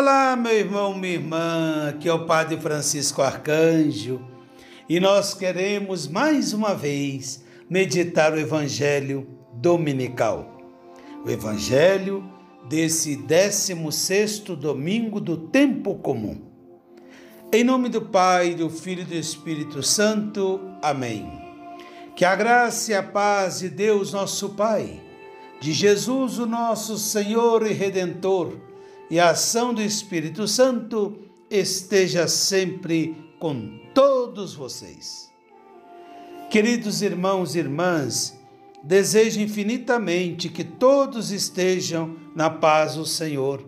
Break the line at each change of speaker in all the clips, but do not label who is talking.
Olá, meu irmão, minha irmã, que é o Padre Francisco Arcanjo, e nós queremos mais uma vez meditar o Evangelho dominical. O Evangelho desse 16 domingo do tempo comum. Em nome do Pai, do Filho e do Espírito Santo. Amém. Que a graça e a paz de Deus, nosso Pai, de Jesus, o nosso Senhor e Redentor, e a ação do Espírito Santo esteja sempre com todos vocês. Queridos irmãos e irmãs, desejo infinitamente que todos estejam na paz do Senhor,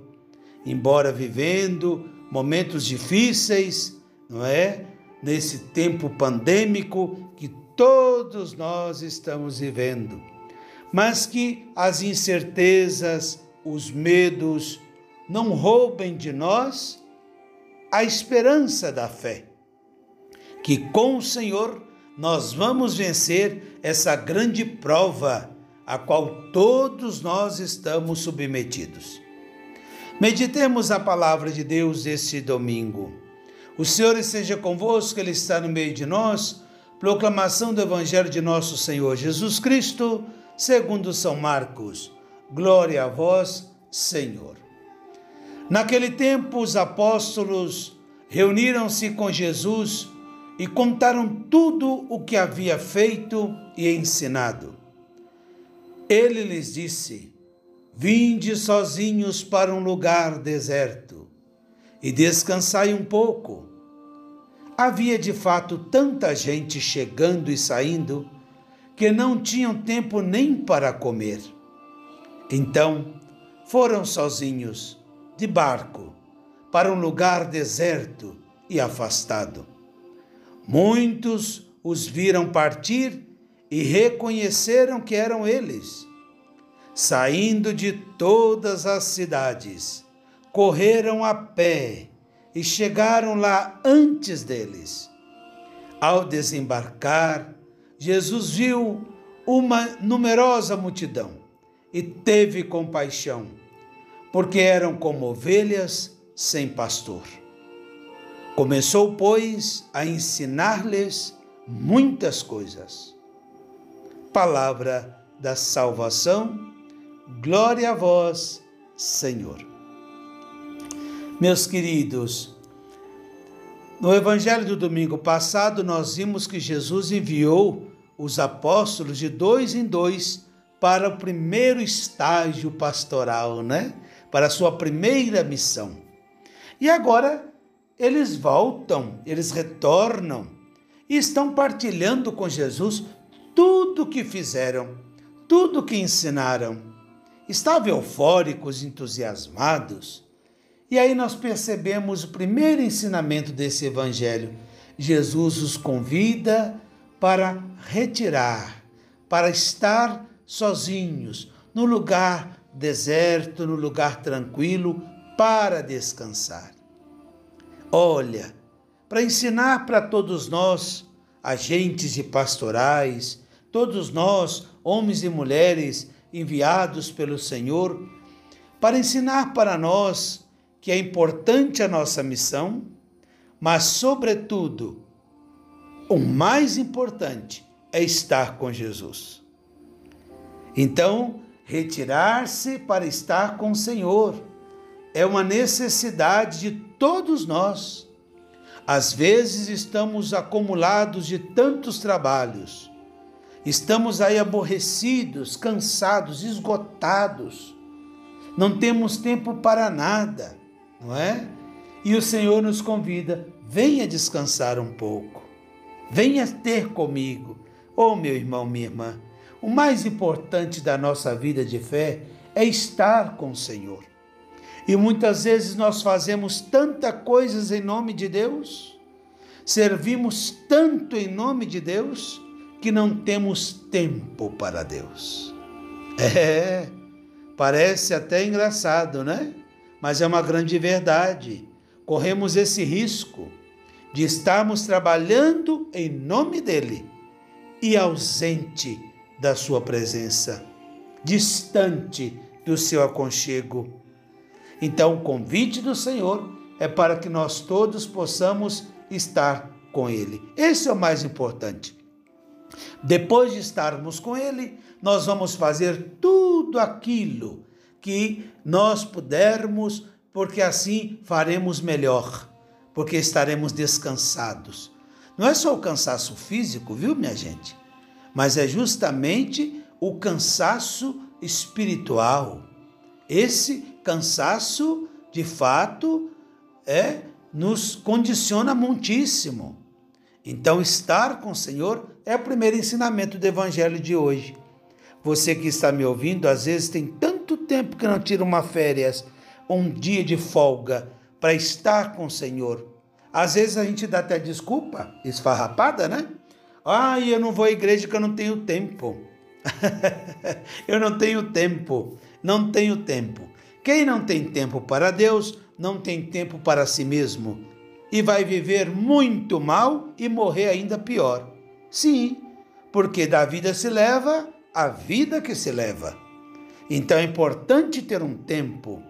embora vivendo momentos difíceis, não é? Nesse tempo pandêmico que todos nós estamos vivendo, mas que as incertezas, os medos, não roubem de nós a esperança da fé, que com o Senhor nós vamos vencer essa grande prova a qual todos nós estamos submetidos. Meditemos a palavra de Deus este domingo. O Senhor esteja convosco, Ele está no meio de nós. Proclamação do Evangelho de nosso Senhor Jesus Cristo, segundo São Marcos. Glória a vós, Senhor. Naquele tempo, os apóstolos reuniram-se com Jesus e contaram tudo o que havia feito e ensinado. Ele lhes disse: Vinde sozinhos para um lugar deserto e descansai um pouco. Havia de fato tanta gente chegando e saindo que não tinham tempo nem para comer. Então foram sozinhos de barco para um lugar deserto e afastado. Muitos os viram partir e reconheceram que eram eles. Saindo de todas as cidades, correram a pé e chegaram lá antes deles. Ao desembarcar, Jesus viu uma numerosa multidão e teve compaixão porque eram como ovelhas sem pastor. Começou, pois, a ensinar-lhes muitas coisas. Palavra da salvação, glória a vós, Senhor. Meus queridos, no Evangelho do domingo passado, nós vimos que Jesus enviou os apóstolos de dois em dois para o primeiro estágio pastoral, né? Para a sua primeira missão. E agora eles voltam, eles retornam e estão partilhando com Jesus tudo o que fizeram, tudo o que ensinaram. Estavam eufóricos, entusiasmados. E aí nós percebemos o primeiro ensinamento desse evangelho. Jesus os convida para retirar, para estar sozinhos, no lugar deserto, no lugar tranquilo, para descansar. Olha, para ensinar para todos nós, agentes e pastorais, todos nós, homens e mulheres enviados pelo Senhor, para ensinar para nós que é importante a nossa missão, mas, sobretudo, o mais importante é estar com Jesus. Então, Retirar-se para estar com o Senhor é uma necessidade de todos nós. Às vezes estamos acumulados de tantos trabalhos, estamos aí aborrecidos, cansados, esgotados, não temos tempo para nada, não é? E o Senhor nos convida: venha descansar um pouco, venha ter comigo. Oh, meu irmão, minha irmã, o mais importante da nossa vida de fé é estar com o Senhor. E muitas vezes nós fazemos tanta coisas em nome de Deus, servimos tanto em nome de Deus, que não temos tempo para Deus. É, parece até engraçado, né? Mas é uma grande verdade. Corremos esse risco de estarmos trabalhando em nome dele e ausente da sua presença, distante do seu aconchego. Então, o convite do Senhor é para que nós todos possamos estar com Ele. Esse é o mais importante. Depois de estarmos com Ele, nós vamos fazer tudo aquilo que nós pudermos, porque assim faremos melhor, porque estaremos descansados. Não é só o cansaço físico, viu, minha gente? Mas é justamente o cansaço espiritual. Esse cansaço, de fato, é nos condiciona muitíssimo. Então, estar com o Senhor é o primeiro ensinamento do Evangelho de hoje. Você que está me ouvindo, às vezes tem tanto tempo que não tira uma férias, um dia de folga para estar com o Senhor. Às vezes a gente dá até desculpa, esfarrapada, né? Ah, eu não vou à igreja que eu não tenho tempo. eu não tenho tempo, não tenho tempo. Quem não tem tempo para Deus, não tem tempo para si mesmo e vai viver muito mal e morrer ainda pior. Sim, porque da vida se leva a vida que se leva. Então é importante ter um tempo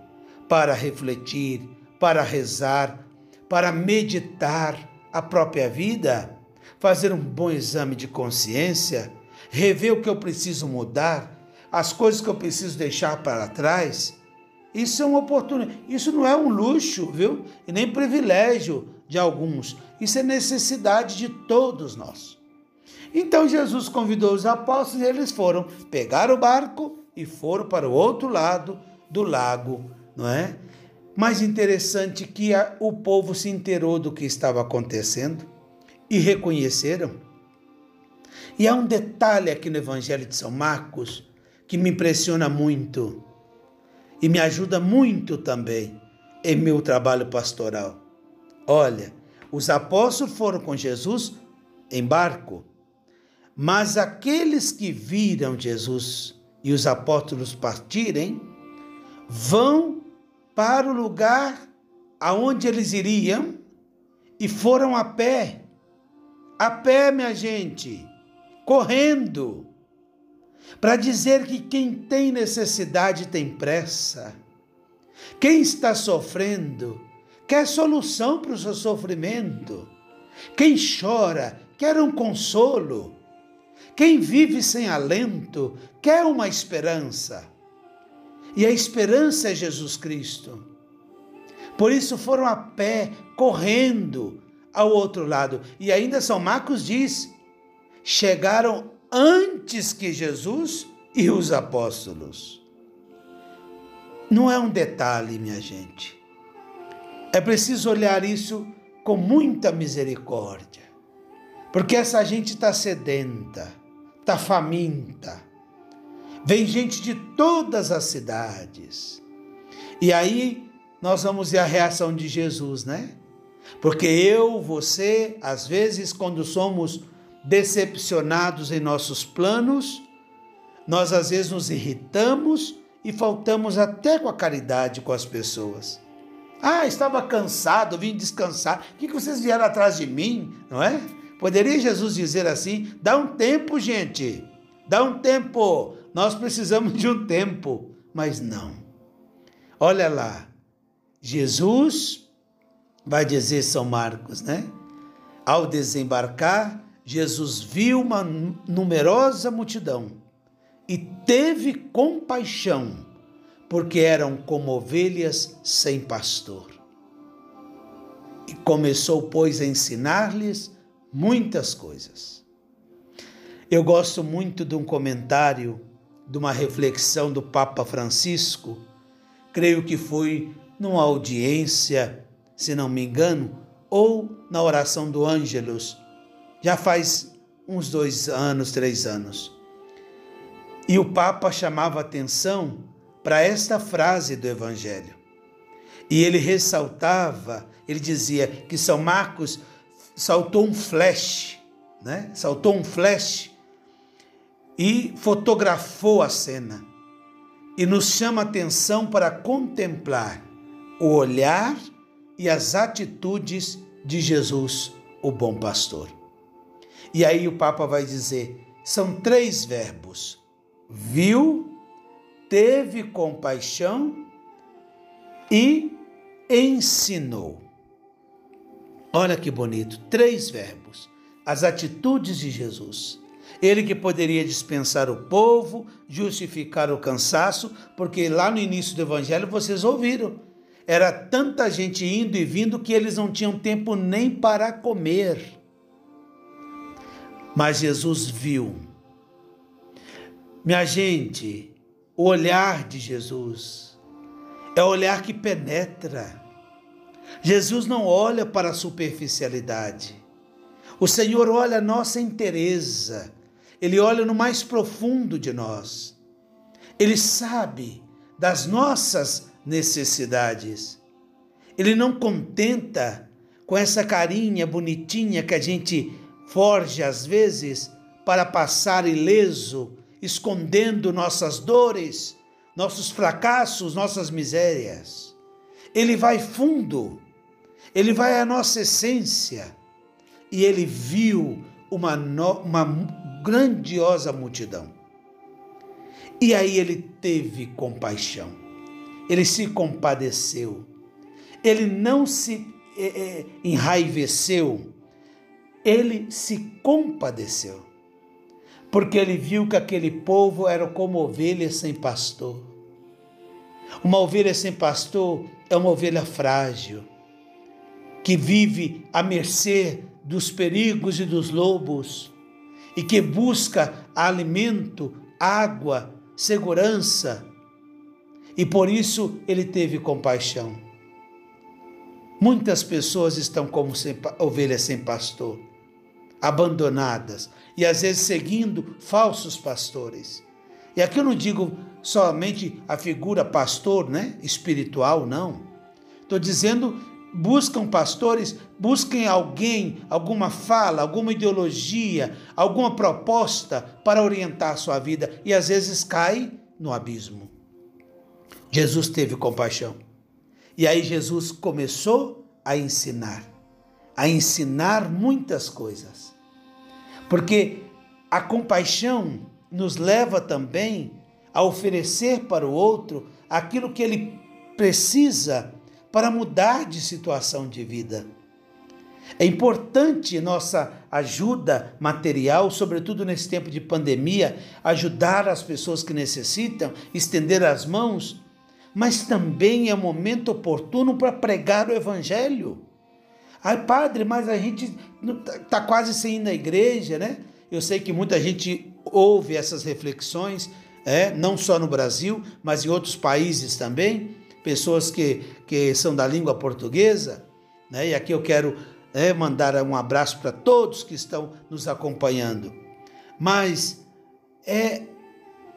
para refletir, para rezar, para meditar a própria vida, fazer um bom exame de consciência, rever o que eu preciso mudar, as coisas que eu preciso deixar para trás. Isso é uma oportunidade, isso não é um luxo, viu? E nem privilégio de alguns. Isso é necessidade de todos nós. Então Jesus convidou os apóstolos e eles foram pegar o barco e foram para o outro lado do lago, não é? Mais interessante que a, o povo se inteirou do que estava acontecendo e reconheceram. E há um detalhe aqui no Evangelho de São Marcos que me impressiona muito e me ajuda muito também em meu trabalho pastoral. Olha, os apóstolos foram com Jesus em barco mas aqueles que viram Jesus e os apóstolos partirem, vão para o lugar aonde eles iriam e foram a pé. A pé, minha gente, correndo, para dizer que quem tem necessidade tem pressa. Quem está sofrendo quer solução para o seu sofrimento. Quem chora quer um consolo. Quem vive sem alento quer uma esperança. E a esperança é Jesus Cristo. Por isso foram a pé, correndo ao outro lado. E ainda São Marcos diz: chegaram antes que Jesus e os apóstolos. Não é um detalhe, minha gente. É preciso olhar isso com muita misericórdia, porque essa gente está sedenta está faminta. Vem gente de todas as cidades. E aí nós vamos ver a reação de Jesus, né? Porque eu, você, às vezes, quando somos decepcionados em nossos planos, nós às vezes nos irritamos e faltamos até com a caridade com as pessoas. Ah, estava cansado, vim descansar. O que vocês vieram atrás de mim, não é? Poderia Jesus dizer assim: dá um tempo, gente, dá um tempo, nós precisamos de um tempo. Mas não. Olha lá, Jesus vai dizer São Marcos, né? Ao desembarcar, Jesus viu uma numerosa multidão e teve compaixão, porque eram como ovelhas sem pastor. E começou, pois, a ensinar-lhes muitas coisas. Eu gosto muito de um comentário, de uma reflexão do Papa Francisco, creio que foi numa audiência, se não me engano, ou na oração do Ângelus, já faz uns dois anos, três anos. E o Papa chamava atenção para esta frase do Evangelho. E ele ressaltava, ele dizia que São Marcos saltou um flash, né? Saltou um flash e fotografou a cena e nos chama atenção para contemplar o olhar e as atitudes de Jesus, o bom pastor. E aí o Papa vai dizer: são três verbos: viu, teve compaixão e ensinou. Olha que bonito, três verbos. As atitudes de Jesus. Ele que poderia dispensar o povo, justificar o cansaço, porque lá no início do evangelho vocês ouviram. Era tanta gente indo e vindo que eles não tinham tempo nem para comer. Mas Jesus viu. Minha gente, o olhar de Jesus é o olhar que penetra. Jesus não olha para a superficialidade. O Senhor olha a nossa inteireza. Ele olha no mais profundo de nós. Ele sabe das nossas necessidades. Ele não contenta com essa carinha bonitinha que a gente forge às vezes para passar ileso, escondendo nossas dores, nossos fracassos, nossas misérias. Ele vai fundo, ele vai à nossa essência e ele viu uma, uma grandiosa multidão. E aí ele teve compaixão, ele se compadeceu, ele não se é, é, enraiveceu, ele se compadeceu, porque ele viu que aquele povo era como ovelha sem pastor. Uma ovelha sem pastor é uma ovelha frágil, que vive à mercê dos perigos e dos lobos e que busca alimento, água, segurança. E por isso ele teve compaixão. Muitas pessoas estão como sem, ovelhas sem pastor, abandonadas e às vezes seguindo falsos pastores. E aqui eu não digo somente a figura pastor, né, espiritual, não. Estou dizendo buscam pastores, busquem alguém, alguma fala, alguma ideologia, alguma proposta para orientar a sua vida e às vezes cai no abismo. Jesus teve compaixão. E aí Jesus começou a ensinar, a ensinar muitas coisas. Porque a compaixão nos leva também a oferecer para o outro aquilo que ele precisa para mudar de situação de vida. É importante nossa ajuda material, sobretudo nesse tempo de pandemia, ajudar as pessoas que necessitam, estender as mãos, mas também é momento oportuno para pregar o Evangelho. Ai, padre, mas a gente está quase sem ir na igreja, né? Eu sei que muita gente ouve essas reflexões, é, não só no Brasil, mas em outros países também pessoas que, que são da língua portuguesa, né? e aqui eu quero é, mandar um abraço para todos que estão nos acompanhando. Mas é,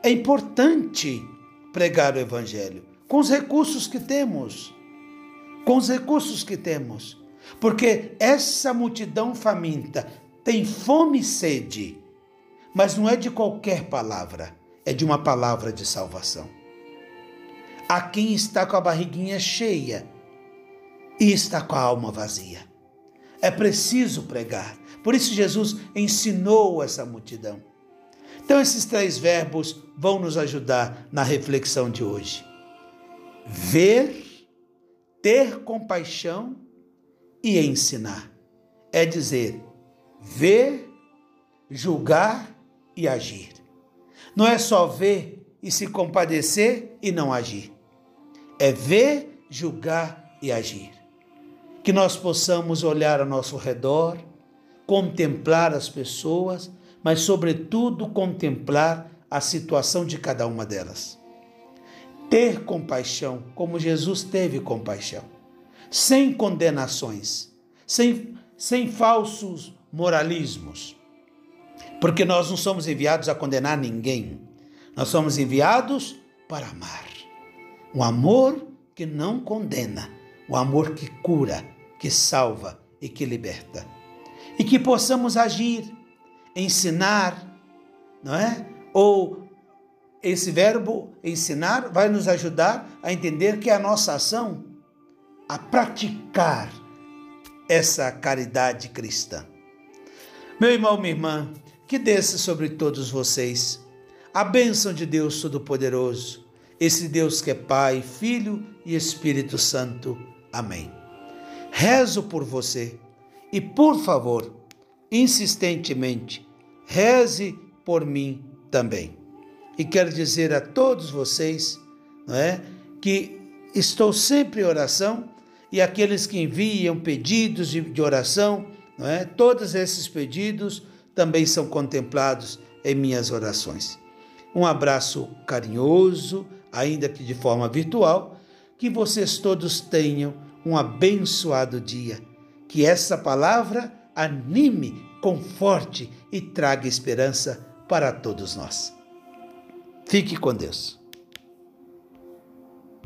é importante pregar o Evangelho com os recursos que temos, com os recursos que temos, porque essa multidão faminta tem fome e sede, mas não é de qualquer palavra, é de uma palavra de salvação a quem está com a barriguinha cheia e está com a alma vazia. É preciso pregar. Por isso Jesus ensinou essa multidão. Então esses três verbos vão nos ajudar na reflexão de hoje. Ver, ter compaixão e ensinar. É dizer, ver, julgar e agir. Não é só ver e se compadecer e não agir é ver, julgar e agir. Que nós possamos olhar ao nosso redor, contemplar as pessoas, mas, sobretudo, contemplar a situação de cada uma delas. Ter compaixão, como Jesus teve compaixão, sem condenações, sem, sem falsos moralismos, porque nós não somos enviados a condenar ninguém, nós somos enviados para amar. Um amor que não condena, o um amor que cura, que salva e que liberta. E que possamos agir, ensinar, não é? Ou esse verbo ensinar vai nos ajudar a entender que a nossa ação a praticar essa caridade cristã. Meu irmão, minha irmã, que desça sobre todos vocês a bênção de Deus Todo-Poderoso esse Deus que é Pai, Filho e Espírito Santo. Amém. Rezo por você e, por favor, insistentemente, reze por mim também. E quero dizer a todos vocês, não é, que estou sempre em oração e aqueles que enviam pedidos de oração, não é, todos esses pedidos também são contemplados em minhas orações. Um abraço carinhoso, ainda que de forma virtual, que vocês todos tenham um abençoado dia. Que essa palavra anime, conforte e traga esperança para todos nós. Fique com Deus.